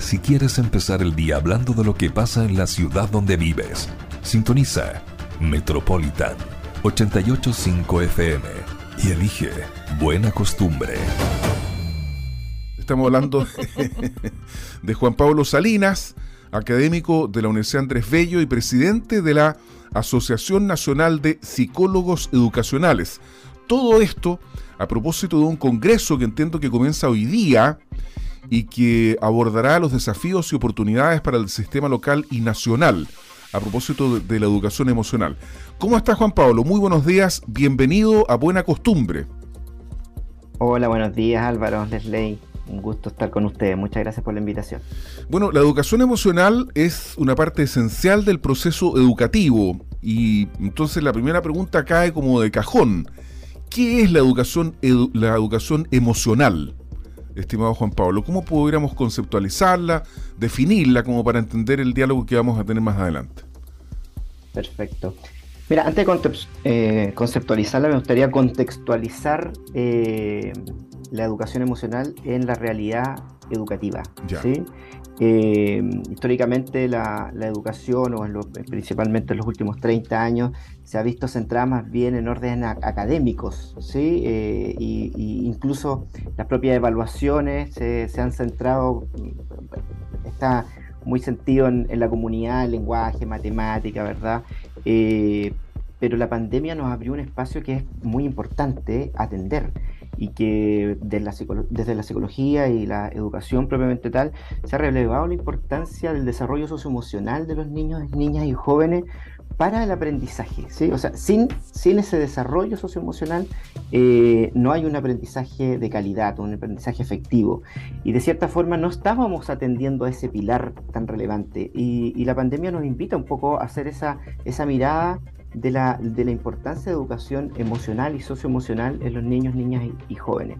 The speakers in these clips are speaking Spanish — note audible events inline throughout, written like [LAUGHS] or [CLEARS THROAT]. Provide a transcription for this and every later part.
si quieres empezar el día hablando de lo que pasa en la ciudad donde vives. Sintoniza Metropolitan 885 FM y elige Buena Costumbre. Estamos hablando [LAUGHS] de Juan Pablo Salinas, académico de la Universidad Andrés Bello y presidente de la Asociación Nacional de Psicólogos Educacionales. Todo esto a propósito de un congreso que entiendo que comienza hoy día y que abordará los desafíos y oportunidades para el sistema local y nacional a propósito de, la educación emocional. ¿Cómo está Juan Pablo? Muy buenos días, bienvenido a Buena Costumbre. Hola, buenos días Álvaro, Leslie. Un gusto estar con ustedes. Muchas gracias por la invitación. Bueno, la educación emocional es una parte esencial del proceso educativo y entonces la primera pregunta cae como de cajón. ¿Qué es la educación, la educación emocional? Estimado Juan Pablo? ¿Cómo pudiéramos conceptualizarla, definirla como para entender el diálogo que vamos a tener más adelante? Perfecto. Mira, antes de eh, conceptualizarla, me gustaría contextualizar eh, la educación emocional en la realidad educativa. ¿sí? Eh, históricamente la, educación, o principalmente en los últimos 30 años, se ha visto centrada más bien en órdenes académicos, ¿sí? Eh, y, incluso las propias evaluaciones se, han centrado, está muy sentido en, la comunidad, el lenguaje, matemática, ¿verdad? Eh, pero la pandemia nos abrió un espacio que es muy importante atender y que desde la, desde la psicología y la educación propiamente tal se ha relevado la importancia del desarrollo socioemocional de los niños, niñas y jóvenes para el aprendizaje. ¿sí? O sea, sin, sin ese desarrollo socioemocional eh, no hay un aprendizaje de calidad, un aprendizaje efectivo. Y de cierta forma no estábamos atendiendo a ese pilar tan relevante. Y, y la pandemia nos invita un poco a hacer esa, esa mirada de la, de la importancia de educación emocional y socioemocional en los niños, niñas y, jóvenes.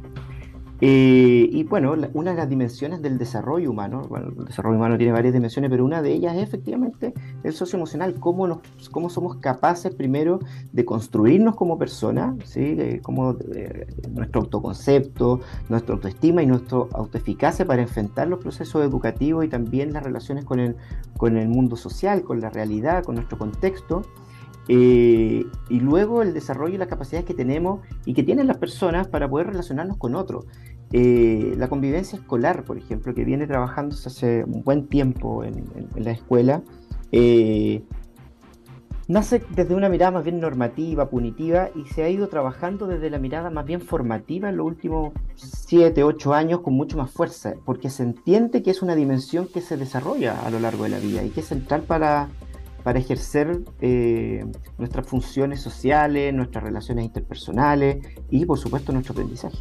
Eh, y bueno, una de las dimensiones del desarrollo humano, el desarrollo humano tiene varias dimensiones, pero una de ellas es efectivamente el socioemocional, cómo, nos, cómo somos capaces primero de construirnos como personas, ¿sí? Eh, cómo eh, nuestro autoconcepto, nuestra autoestima y nuestra autoeficacia para enfrentar los procesos educativos y también las relaciones con el, con el mundo social, con la realidad, con nuestro contexto. Eh, y luego el desarrollo y las capacidades que tenemos y que tienen las personas para poder relacionarnos con otros. Eh, la convivencia escolar, por ejemplo, que viene trabajando hace un buen tiempo en, la escuela, eh, nace desde una mirada más bien normativa, punitiva, y se ha ido trabajando desde la mirada más bien formativa en los últimos 7, 8 años con mucho más fuerza, porque se entiende que es una dimensión que se desarrolla a lo largo de la vida y que es central para para ejercer eh, nuestras funciones sociales, nuestras relaciones interpersonales y por supuesto nuestro aprendizaje.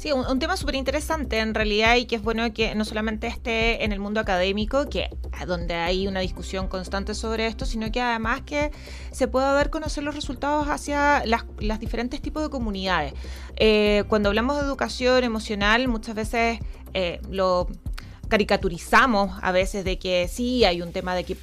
Sí, un, tema súper interesante en realidad y que es bueno que no solamente esté en el mundo académico, que donde hay una discusión constante sobre esto, sino que además que se pueda ver conocer los resultados hacia las, diferentes tipos de comunidades. Eh, cuando hablamos de educación emocional, muchas veces eh, lo caricaturizamos a veces de que sí hay un tema de que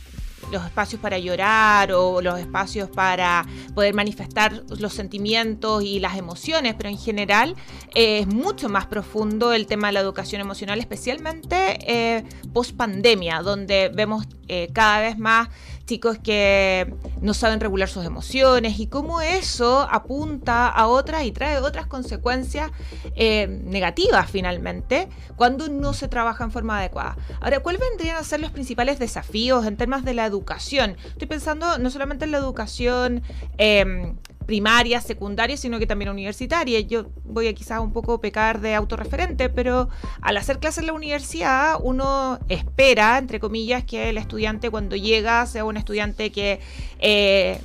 los espacios para llorar o los espacios para poder manifestar los sentimientos y las emociones, pero en general eh, es mucho más profundo el tema de la educación emocional, especialmente eh, post pandemia, donde vemos eh, cada vez más chicos que no saben regular sus emociones y cómo eso apunta a otras y trae otras consecuencias eh, negativas finalmente cuando no se trabaja en forma adecuada. Ahora, ¿cuáles vendrían a ser los principales desafíos en temas de la educación? Estoy pensando no solamente en la educación eh, primaria, secundaria, sino que también universitaria. Yo voy a quizás un poco pecar de autorreferente, pero al hacer clases en la universidad uno espera, entre comillas, que el estudiante cuando llega sea un estudiante que... Eh,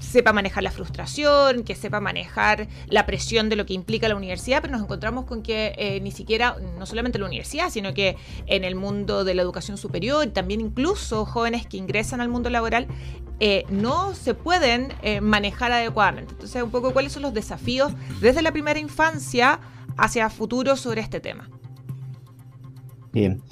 sepa manejar la frustración, que sepa manejar la presión de lo que implica la universidad, pero nos encontramos con que eh, ni siquiera, no solamente la universidad, sino que en el mundo de la educación superior, también incluso jóvenes que ingresan al mundo laboral, eh, no se pueden eh, manejar adecuadamente. Entonces, un poco cuáles son los desafíos desde la primera infancia hacia futuro sobre este tema. Bien.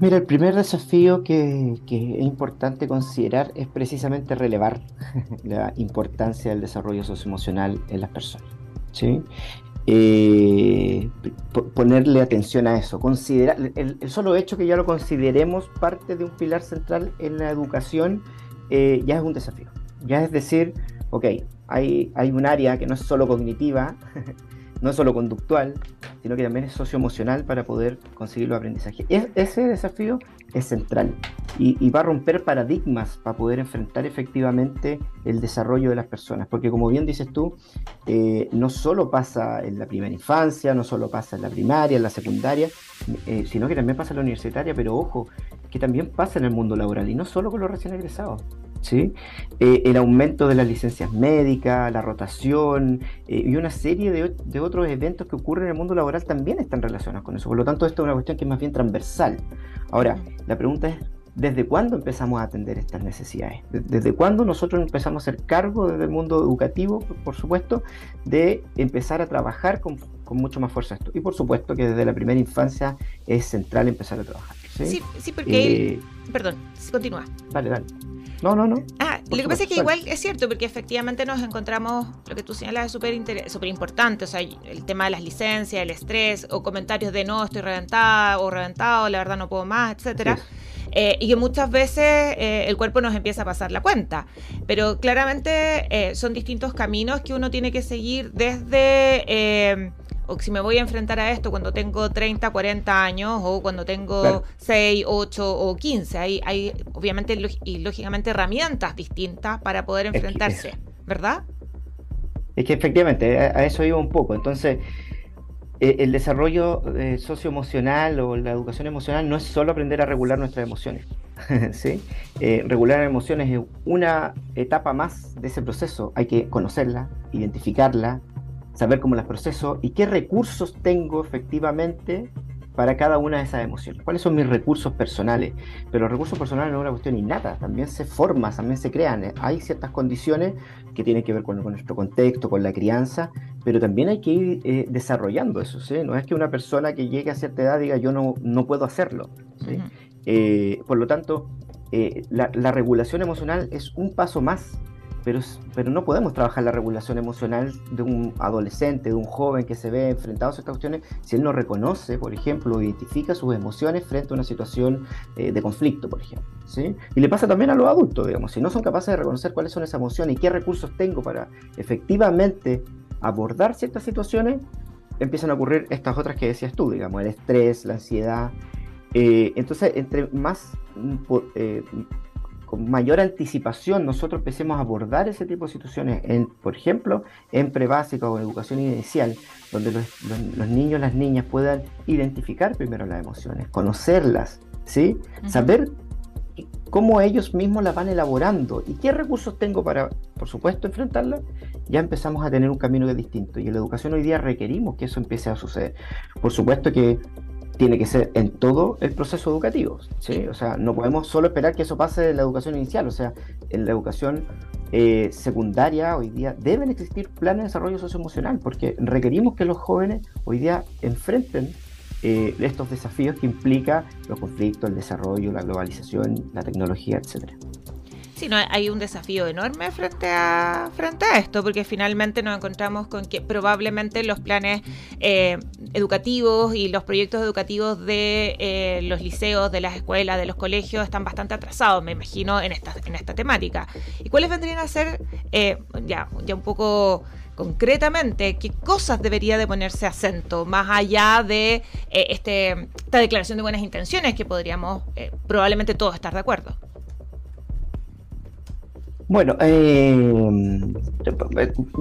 Mira, el primer desafío que, es importante considerar es precisamente relevar [LAUGHS] la importancia del desarrollo socioemocional en las personas. ¿sí? eh, ponerle atención a eso. Considerar, el, solo hecho que ya lo consideremos parte de un pilar central en la educación eh, ya es un desafío. Ya es decir, ok, hay, hay un área que no es solo cognitiva, [LAUGHS] no es solo conductual, sino que también es socioemocional para poder conseguir los aprendizajes. ese desafío es central y, va a romper paradigmas para poder enfrentar efectivamente el desarrollo de las personas, porque como bien dices tú, eh, no solo pasa en la primera infancia, no solo pasa en la primaria, en la secundaria, eh, sino que también pasa en la universitaria, pero ojo, que también pasa en el mundo laboral y no solo con los recién egresados. ¿Sí? Eh, el aumento de las licencias médicas, la rotación eh, y una serie de, otros eventos que ocurren en el mundo laboral también están relacionados con eso. Por lo tanto, esto es una cuestión que es más bien transversal. Ahora, la pregunta es, ¿desde cuándo empezamos a atender estas necesidades? ¿Desde cuándo nosotros empezamos a hacer cargo desde el mundo educativo, por supuesto, de empezar a trabajar con, mucho más fuerza esto? Y por supuesto que desde la primera infancia es central empezar a trabajar. Sí, sí, porque... Eh, perdón, continúa. Vale, dale. No, no, no. Ah, lo que pasa es que igual es cierto, porque efectivamente nos encontramos, lo que tú señalas es súper importante, o sea, el tema de las licencias, el estrés, o comentarios de no, estoy reventada o reventado, la verdad no puedo más, etcétera. Eh, y que muchas veces eh, el cuerpo nos empieza a pasar la cuenta. Pero claramente eh, son distintos caminos que uno tiene que seguir desde o si me voy a enfrentar a esto cuando tengo 30, 40 años o cuando tengo 6, 8 o 15. Hay, hay obviamente y lógicamente herramientas distintas para poder enfrentarse, ¿verdad? Es que efectivamente, a, eso iba un poco. Entonces, eh, el desarrollo eh, socioemocional o la educación emocional no es solo aprender a regular nuestras emociones. [LAUGHS] ¿sí? Eh, regular emociones es una etapa más de ese proceso. Hay que conocerla, identificarla, saber cómo las proceso y qué recursos tengo efectivamente para cada una de esas emociones. ¿Cuáles son mis recursos personales? Pero los recursos personales no es una cuestión innata, también se forman, también se crean. Hay ciertas condiciones que tienen que ver con, nuestro contexto, con la crianza, pero también hay que ir eh, desarrollando eso. ¿sí? No es que una persona que llegue a cierta edad diga yo no, no puedo hacerlo. Eh, por lo tanto, eh, la, la regulación emocional es un paso más pero, pero no podemos trabajar la regulación emocional de un adolescente, de un joven que se ve enfrentado a estas cuestiones si él no reconoce, por ejemplo, identifica sus emociones frente a una situación eh, de conflicto, por ejemplo. ¿sí? Y le pasa también a los adultos, digamos, si no son capaces de reconocer cuáles son esas emociones y qué recursos tengo para efectivamente abordar ciertas situaciones, empiezan a ocurrir estas otras que decías tú, digamos, el estrés, la ansiedad. Eh, entonces, entre más mm, eh, con mayor anticipación nosotros empecemos a abordar ese tipo de situaciones, en, por ejemplo, en prebásica o en educación inicial, donde los, niños y las niñas puedan identificar primero las emociones, conocerlas, ¿sí? Saber cómo ellos mismos las van elaborando y qué recursos tengo para, por supuesto, enfrentarlas, ya empezamos a tener un camino que es distinto. Y en la educación hoy día requerimos que eso empiece a suceder. Por supuesto que tiene que ser en todo el proceso educativo. ¿sí? O sea, no podemos solo esperar que eso pase en la educación inicial. O sea, en la educación eh, secundaria hoy día deben existir planes de desarrollo socioemocional porque requerimos que los jóvenes hoy día enfrenten eh, estos desafíos que implica los conflictos, el desarrollo, la globalización, la tecnología, etcétera. Hay un desafío enorme frente a, frente a esto, porque finalmente nos encontramos con que probablemente los planes eh, educativos y los proyectos educativos de eh, los liceos, de las escuelas, de los colegios están bastante atrasados, me imagino, en esta, en esta temática. ¿Y cuáles vendrían a ser, eh, ya, ya un poco concretamente, qué cosas debería de ponerse acento, más allá de este, esta declaración de buenas intenciones que podríamos probablemente todos estar de acuerdo? Bueno, eh,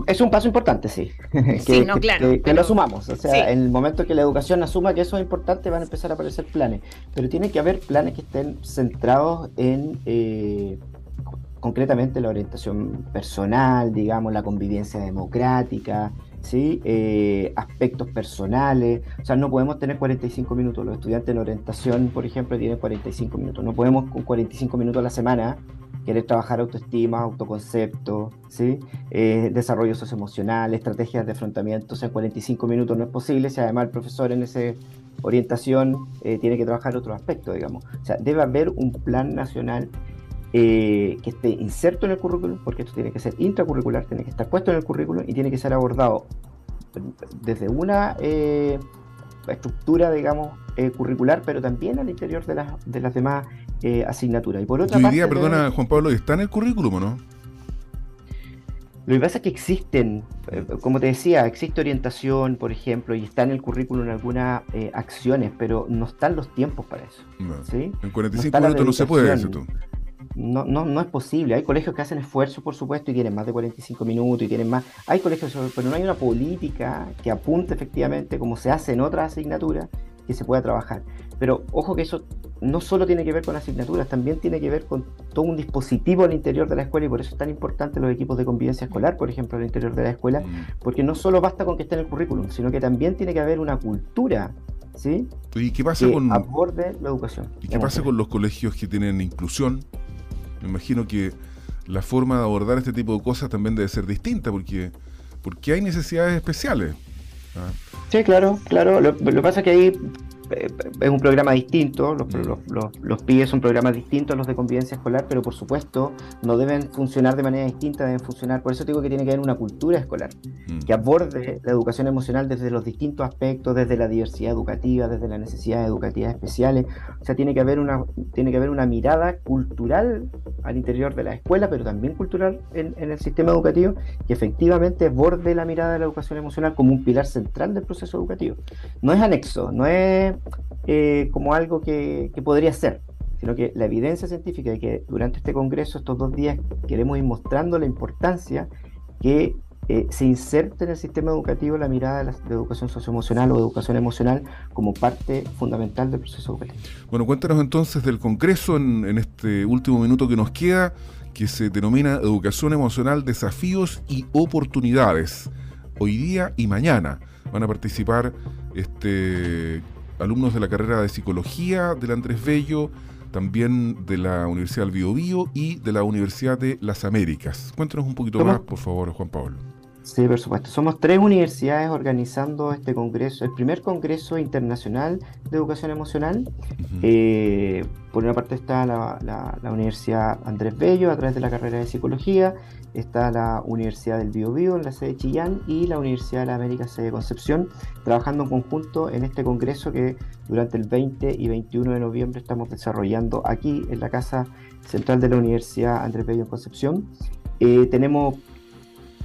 es un paso importante, sí. sí, [LAUGHS] no, claro. Que, lo asumamos. O sea, en el momento que la educación asuma que eso es importante, van a empezar a aparecer planes. Pero tiene que haber planes que estén centrados en eh, concretamente la orientación personal, digamos, la convivencia democrática, ¿sí? Eh, aspectos personales. O sea, no podemos tener 45 minutos. Los estudiantes en orientación, por ejemplo, tienen 45 minutos. No podemos con 45 minutos a la semana querer trabajar autoestima, autoconcepto, ¿sí? Eh, desarrollo socioemocional, estrategias de afrontamiento, o sea, en 45 minutos no es posible, si además el profesor en esa orientación eh, tiene que trabajar otro aspecto, digamos. O sea, debe haber un plan nacional eh, que esté inserto en el currículum, porque esto tiene que ser intracurricular, tiene que estar puesto en el currículum y tiene que ser abordado desde una eh, estructura, digamos, eh, curricular, pero también al interior de las, de las demás asignaturas. Y por otra Yo diría, perdona, Juan Pablo, ¿está en el currículum o no? Lo que pasa es que existen, como te decía, existe orientación, por ejemplo, y está en el currículum algunas eh, acciones, pero no están los tiempos para eso. En 45 minutos no se puede, eso tú. No, no, no es posible. Hay colegios que hacen esfuerzo, por supuesto, y tienen más de 45 minutos y tienen más. Hay colegios, pero no hay una política que apunte efectivamente, como se hace en otras asignaturas, que se pueda trabajar. Pero ojo que eso no solo tiene que ver con asignaturas, también tiene que ver con todo un dispositivo al interior de la escuela y por eso es tan importante los equipos de convivencia escolar, por ejemplo, al interior de la escuela, mm. porque no solo basta con que esté en el currículum, sino que también tiene que haber una cultura ¿sí? ¿Y qué pasa que con aborde la educación? ¿Y qué pasa con los colegios que tienen inclusión? Me imagino que la forma de abordar este tipo de cosas también debe ser distinta porque porque hay necesidades especiales. ¿ah? Sí, claro, claro. Lo, que pasa es que ahí es un programa distinto, los, mm. los, PIE son programas distintos a los de convivencia escolar, pero por supuesto no deben funcionar de manera distinta, deben funcionar, por eso digo que tiene que haber una cultura escolar mm. que aborde la educación emocional desde los distintos aspectos, desde la diversidad educativa, desde las necesidades educativas especiales, o sea, tiene que haber una, tiene que haber una mirada cultural al interior de la escuela, pero también cultural en, en el sistema educativo, que efectivamente aborde la mirada de la educación emocional como un pilar central del proceso educativo. No es anexo, no es eh, como algo que, podría ser, sino que la evidencia científica de que durante este congreso, estos dos días, queremos ir mostrando la importancia que eh, se inserte en el sistema educativo la mirada de, educación socioemocional o educación emocional como parte fundamental del proceso educativo. Bueno, cuéntanos entonces del Congreso en, en, este último minuto que nos queda, que se denomina Educación Emocional, Desafíos y Oportunidades. Hoy día y mañana van a participar este, alumnos de la carrera de Psicología del Andrés Bello, también de la Universidad del Biobío y de la Universidad de las Américas. Cuéntanos un poquito más, por favor, Juan Pablo. Sí, por supuesto. Somos tres universidades organizando este congreso, el primer congreso internacional de educación emocional. Eh, por una parte está la, la, Universidad Andrés Bello a través de la carrera de psicología, está la Universidad del Biobío en la sede de Chillán y la Universidad de la América sede de Concepción, trabajando en conjunto en este congreso que durante el 20 y 21 de noviembre estamos desarrollando aquí en la Casa Central de la Universidad Andrés Bello en Concepción. Eh, tenemos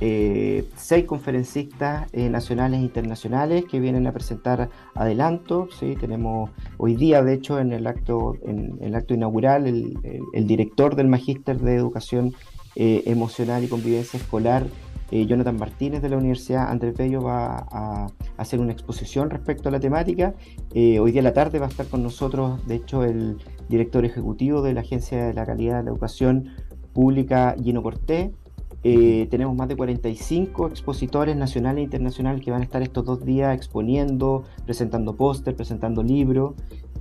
eh, seis conferencistas eh, nacionales e internacionales que vienen a presentar adelanto. ¿sí? Tenemos hoy día, de hecho, en el acto, en, el acto inaugural, el, director del Magíster de Educación eh, emocional y convivencia escolar, Jonathan Martínez de la Universidad Andrés Bello va a, hacer una exposición respecto a la temática. Hoy día a la tarde va a estar con nosotros, de hecho, el director ejecutivo de la Agencia de la Calidad de la Educación Pública, Gino Cortés. Tenemos más de 45 expositores nacionales e internacionales que van a estar estos dos días exponiendo, presentando póster, presentando libros.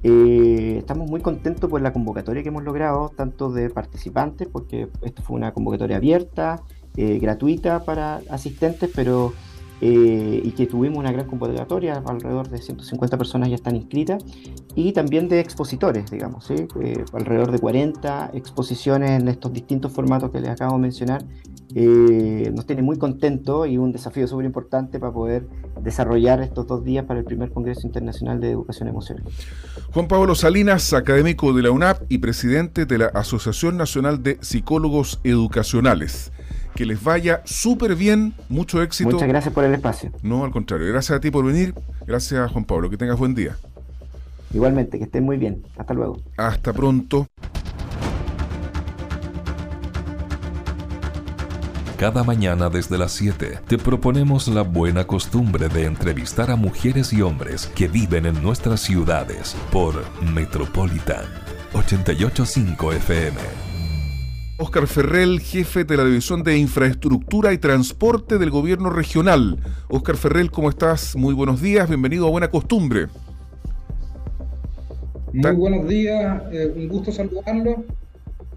Eh, estamos muy contentos por la convocatoria que hemos logrado, tanto de participantes, porque esto fue una convocatoria abierta, eh, gratuita para asistentes, pero eh, y que tuvimos una gran convocatoria, alrededor de 150 personas ya están inscritas, y también de expositores, digamos, alrededor de 40 exposiciones en estos distintos formatos que les acabo de mencionar, eh, nos tiene muy contentos y un desafío súper importante para poder desarrollar estos dos días para el primer Congreso Internacional de Educación Emocional. Juan Pablo Salinas, académico de la UNAP y presidente de la Asociación Nacional de Psicólogos Educacionales. Que les vaya súper bien, mucho éxito. Muchas gracias por el espacio. No, al contrario, gracias a ti por venir. Gracias, Juan Pablo. Que tengas buen día. Igualmente, que estén muy bien. Hasta luego. Hasta pronto. Cada mañana desde las 7 te proponemos la buena costumbre de entrevistar a mujeres y hombres que viven en nuestras ciudades por Metropolitan 885 FM. Oscar Ferrell, jefe de la División de Infraestructura y Transporte del Gobierno Regional. Oscar Ferrell, ¿cómo estás? Muy buenos días, bienvenido a Buena Costumbre. Muy buenos días, eh, un gusto saludarlo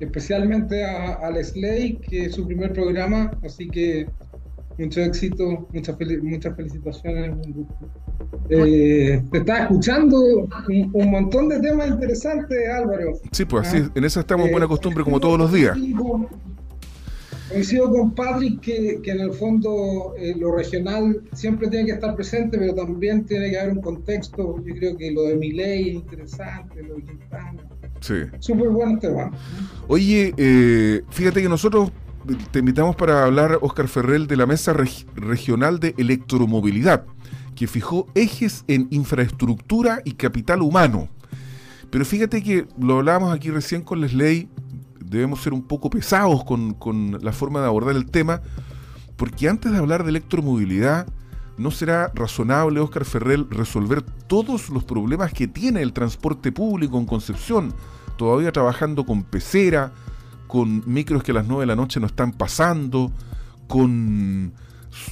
especialmente a, a Lesley, que es su primer programa, así que mucho éxito, muchas, muchas felicitaciones. Eh, te está escuchando un, montón de temas interesantes, Álvaro. Sí, pues así, en eso estamos buena costumbre como todos los días. Coincido con Patrick que, que en el fondo eh, lo regional siempre tiene que estar presente, pero también tiene que haber un contexto. Yo creo que lo de mi ley es interesante, lo de Quintana. Sí. Súper bueno este tema. Oye, eh, fíjate que nosotros te invitamos para hablar, Oscar Ferrell, de la Mesa Regional de Electromovilidad, que fijó ejes en infraestructura y capital humano. Pero fíjate que lo hablábamos aquí recién con Leslie debemos ser un poco pesados con, la forma de abordar el tema, porque antes de hablar de electromovilidad, ¿no será razonable, Oscar Ferrer, resolver todos los problemas que tiene el transporte público en Concepción? Todavía trabajando con pecera, con micros que a las 9 de la noche no están pasando, con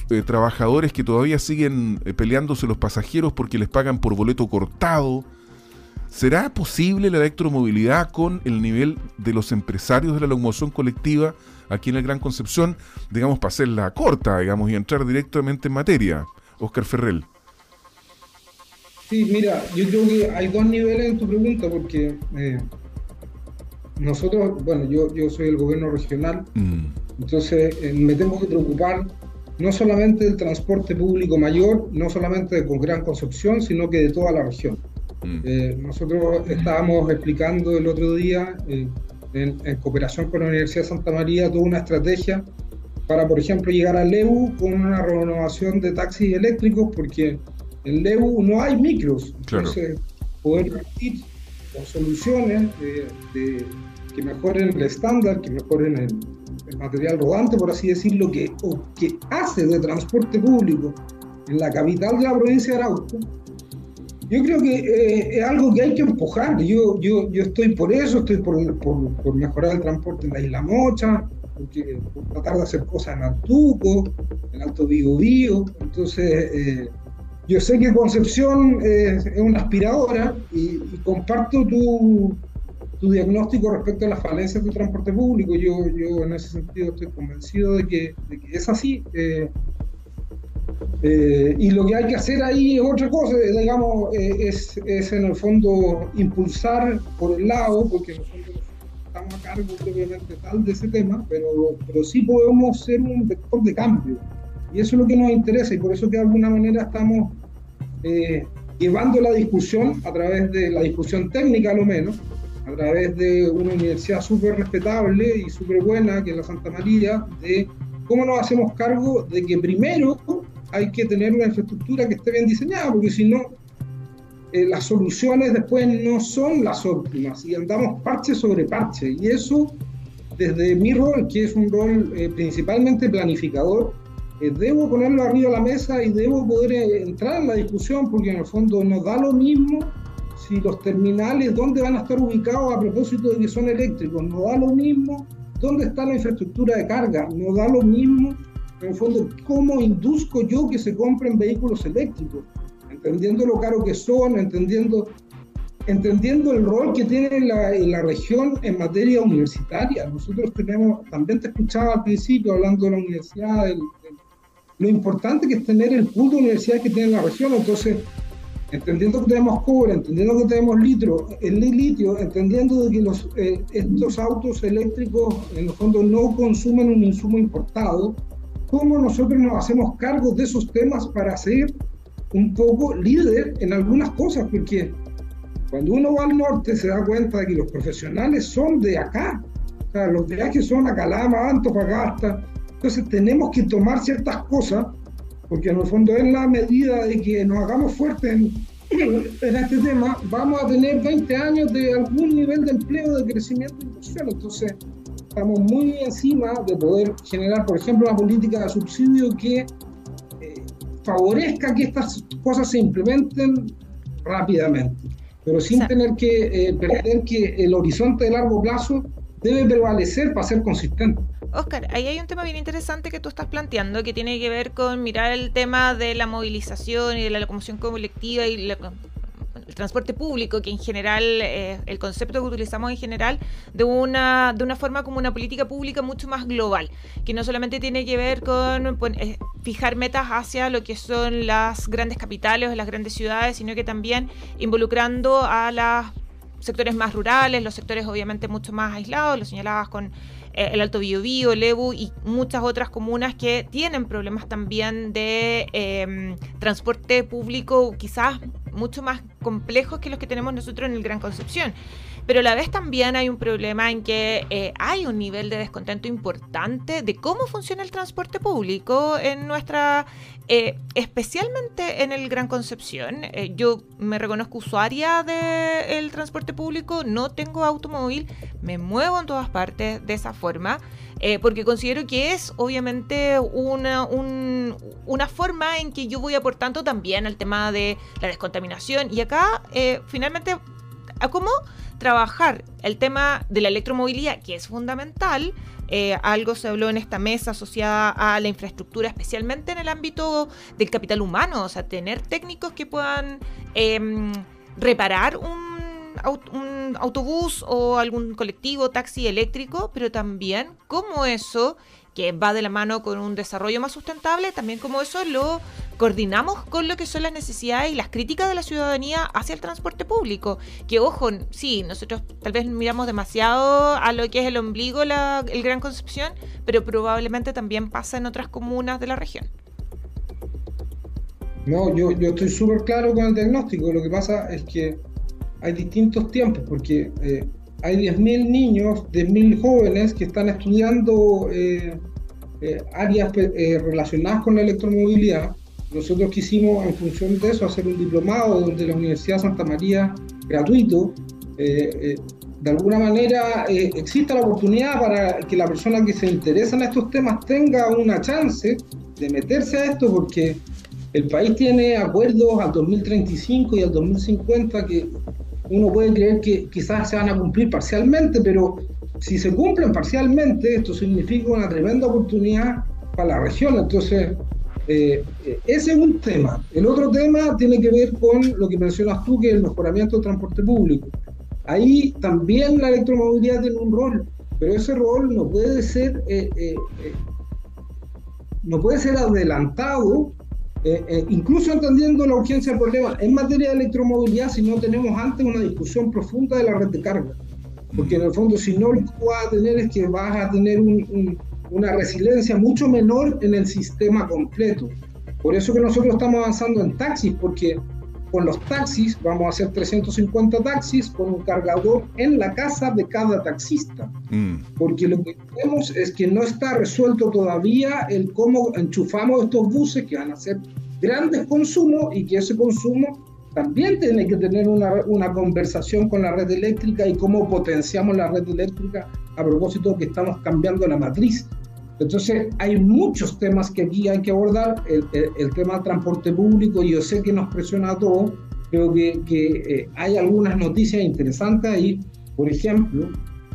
eh, trabajadores que todavía siguen eh, peleándose los pasajeros porque les pagan por boleto cortado. ¿Será posible la electromovilidad con el nivel de los empresarios de la locomoción colectiva aquí en el Gran Concepción, digamos, para hacerla corta, digamos, y entrar directamente en materia? Oscar Ferrell. Sí, mira, yo creo que hay dos niveles en tu pregunta, porque eh, nosotros, bueno, yo, yo soy el gobierno regional, mm. entonces eh, me tengo que preocupar no solamente del transporte público mayor, no solamente con Gran Concepción, sino que de toda la región. Mm. Eh, nosotros estábamos explicando el otro día, eh, en, cooperación con la Universidad de Santa María, toda una estrategia para, por ejemplo, llegar al LEU con una renovación de taxis eléctricos, porque en LEU no hay micros. Entonces, poder partir con soluciones que mejoren el estándar, que mejoren el, material rodante, por así decirlo, que, o que hace de transporte público en la capital de la provincia de Arauco, yo creo que eh, es algo que hay que empujar. Yo, yo, yo estoy por eso, estoy por, por, mejorar el transporte en la Isla Mocha, porque, por tratar de hacer cosas en Altuco, en Alto Vigo Vigo. Entonces, eh, yo sé que Concepción es una aspiradora y, comparto tu, tu, diagnóstico respecto a las falencias del transporte público. Yo, yo en ese sentido estoy convencido de que, de que es así. Eh, eh, y lo que hay que hacer ahí es otra cosa, digamos, eh, es, es, en el fondo impulsar por el lado, porque a cargo obviamente tal de ese tema, pero, pero sí podemos ser un vector de cambio. Y eso es lo que nos interesa y por eso que de alguna manera estamos eh, llevando la discusión a través de la discusión técnica a lo menos, a través de una universidad súper respetable y súper buena, que es la Santa María, de cómo nos hacemos cargo de que primero hay que tener una infraestructura que esté bien diseñada, porque si no, eh, las soluciones después no son las óptimas y andamos parche sobre parche. Y eso, desde mi rol, que es un rol eh, principalmente planificador, eh, debo ponerlo arriba de la mesa y debo poder entrar en la discusión, porque en el fondo nos da lo mismo si los terminales, dónde van a estar ubicados a propósito de que son eléctricos, nos da lo mismo dónde está la infraestructura de carga, nos da lo mismo en el fondo, ¿cómo induzco yo que se compren vehículos eléctricos? Entendiendo lo caro que son, entendiendo, entendiendo el rol que tiene la, la región en materia universitaria. Nosotros tenemos, también te escuchaba al principio hablando de la universidad, lo importante que es tener el pool de universidades que tiene la región. Entonces, entendiendo que tenemos cobre, entendiendo que tenemos litro, el litio, entendiendo de que los, eh, estos autos eléctricos en el fondo no consumen un insumo importado, cómo nosotros nos hacemos cargo de esos temas para ser un poco líder en algunas cosas, porque cuando uno va al norte se da cuenta de que los profesionales son de acá, o sea, los viajes son a Calama, Antofagasta, entonces tenemos que tomar ciertas cosas, porque en el fondo en la medida de que nos hagamos fuertes en, [CLEARS THROAT] en este tema, vamos a tener 20 años de algún nivel de empleo, de crecimiento inversión, entonces estamos muy encima de poder generar, por ejemplo, una política de subsidio que favorezca que estas cosas se implementen rápidamente, pero sin tener que eh, perder que el horizonte de largo plazo debe prevalecer para ser consistente. Oscar, ahí hay un tema bien interesante que tú estás planteando que tiene que ver con mirar el tema de la movilización y de la locomoción colectiva y la el transporte público, que en general, eh, el concepto que utilizamos en general, de una, de una forma como una política pública mucho más global, que no solamente tiene que ver con eh, fijar metas hacia lo que son las grandes capitales o las grandes ciudades, sino que también involucrando a las sectores más rurales, los sectores obviamente mucho más aislados, lo señalabas con eh, el Alto Biobío, el Ebu y muchas otras comunas que tienen problemas también de em, transporte público quizás mucho más complejos que los que tenemos nosotros en el Gran Concepción pero a la vez también hay un problema en que eh, hay un nivel de descontento importante de cómo funciona el transporte público en nuestra, eh, especialmente en el Gran Concepción. Eh, yo me reconozco usuaria del transporte público, no tengo automóvil, me muevo en todas partes de esa forma. porque considero que es obviamente una, una forma en que yo voy aportando también al tema de la descontaminación. Y acá, finalmente, ¿a cómo trabajar el tema de la electromovilidad, que es fundamental. Eh, algo se habló en esta mesa asociada a la infraestructura, especialmente en el ámbito del capital humano, o sea, tener técnicos que puedan em, reparar un, un autobús o algún colectivo, taxi eléctrico, pero también cómo eso que va de la mano con un desarrollo más sustentable, también como eso lo coordinamos con lo que son las necesidades y las críticas de la ciudadanía hacia el transporte público. Que ojo, sí, nosotros tal vez miramos demasiado a lo que es el ombligo, la, el Gran Concepción, pero probablemente también pasa en otras comunas de la región. No, yo, estoy súper claro con el diagnóstico. Lo que pasa es que hay distintos tiempos, porque eh, hay 10.000 niños, 10.000 jóvenes que están estudiando eh, eh, áreas relacionadas con la electromovilidad. Nosotros quisimos, en función de eso, hacer un diplomado donde la Universidad de Santa María, gratuito, eh, eh, de alguna manera eh, exista la oportunidad para que la persona que se interesa en estos temas tenga una chance de meterse a esto, porque el país tiene acuerdos al 2035 y al 2050 que uno puede creer que quizás se van a cumplir parcialmente, pero si se cumplen parcialmente, esto significa una tremenda oportunidad para la región. Entonces, eh, ese es un tema. El otro tema tiene que ver con lo que mencionas tú, que es el mejoramiento del transporte público. Ahí también la electromovilidad tiene un rol, pero ese rol no puede ser, eh, eh, no puede ser adelantado, incluso entendiendo la urgencia del problema en materia de electromovilidad, si no tenemos antes una discusión profunda de la red de carga. Porque en el fondo, si no, lo que vas a tener es que vas a tener un una resiliencia mucho menor en el sistema completo. Por eso que nosotros estamos avanzando en taxis, porque con los taxis vamos a hacer 350 taxis con un cargador en la casa de cada taxista. Mm. Porque lo que vemos es que no está resuelto todavía el cómo enchufamos estos buses que van a hacer grandes consumos y que ese consumo también tiene que tener una, una, conversación con la red eléctrica y cómo potenciamos la red eléctrica a propósito de que estamos cambiando la matriz entonces, hay muchos temas que aquí hay que abordar. El, tema del transporte público, yo sé que nos presiona a todos. Creo que, eh, hay algunas noticias interesantes ahí. Por ejemplo,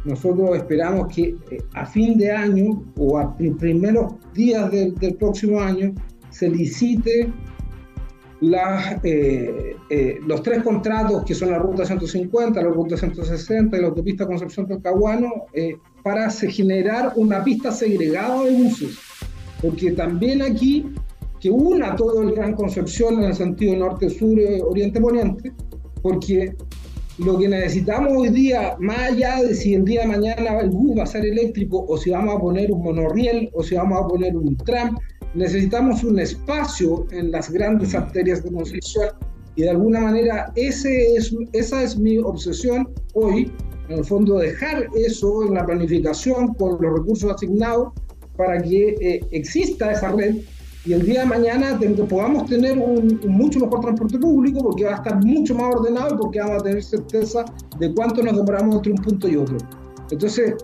nosotros esperamos que eh, a fin de año o a primeros días del, próximo año se licite eh, los tres contratos que son la Ruta 150, la Ruta 160 y la Autopista Concepción Talcahuano para generar una pista segregada de buses, porque también aquí que una todo el Gran Concepción en el sentido norte-sur, oriente-poniente, porque lo que necesitamos hoy día, más allá de si el día de mañana el bus va a ser eléctrico o si vamos a poner un monorriel o si vamos a poner un tram, necesitamos un espacio en las grandes arterias de Concepción. Y de alguna manera ese es, esa es mi obsesión hoy, en el fondo dejar eso en la planificación con los recursos asignados para que eh, exista esa red y el día de mañana podamos tener un, mucho mejor transporte público porque va a estar mucho más ordenado y porque vamos a tener certeza de cuánto nos demoramos entre un punto y otro. Entonces,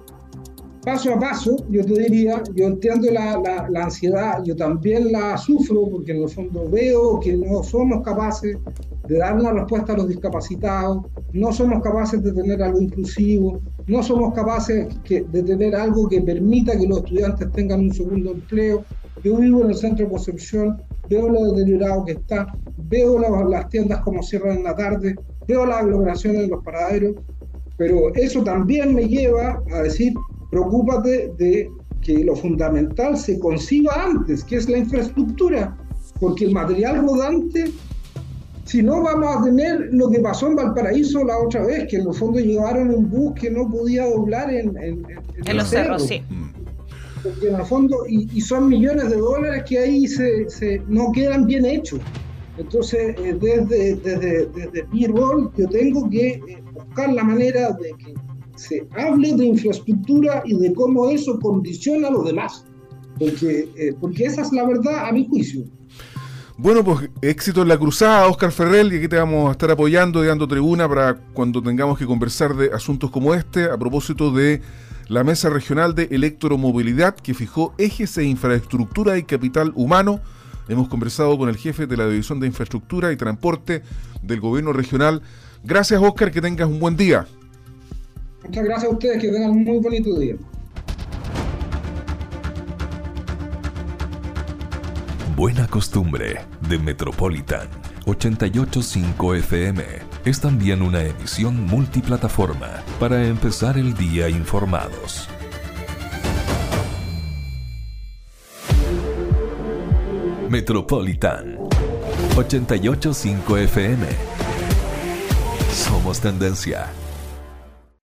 paso a paso, yo te diría, yo entiendo la, la, ansiedad, yo también la sufro porque en el fondo veo que no somos capaces de dar una respuesta a los discapacitados, no somos capaces de tener algo inclusivo, no somos capaces de tener algo que permita que los estudiantes tengan un segundo empleo. Yo vivo en el centro de Concepción, veo lo deteriorado que está, veo las tiendas como cierran en la tarde, veo las aglomeraciones en los paraderos, pero eso también me lleva a decir, preocúpate de que lo fundamental se conciba antes, que es la infraestructura, porque el material rodante Si no, vamos a tener lo que pasó en Valparaíso la otra vez, que en los fondos llevaron un bus que no podía doblar en, en, los cerros, sí. Porque en el fondo, y, son millones de dólares que ahí se, se no quedan bien hechos. Entonces, eh, desde, desde, desde, mi rol, yo tengo que eh, buscar la manera de que se hable de infraestructura y de cómo eso condiciona a los demás. Porque, eh, porque esa es la verdad a mi juicio. Bueno, pues éxito en la cruzada, Oscar Ferrell, y aquí te vamos a estar apoyando dando tribuna para cuando tengamos que conversar de asuntos como este, a propósito de la Mesa Regional de Electromovilidad que fijó ejes de infraestructura y capital humano. Hemos conversado con el jefe de la División de Infraestructura y Transporte del Gobierno Regional. Gracias, Oscar, que tengas un buen día. Muchas gracias a ustedes, que tengan un muy bonito día. Buena Costumbre de Metropolitan 885 FM es también una emisión multiplataforma para empezar el día informados. Metropolitan 885 FM. Somos tendencia.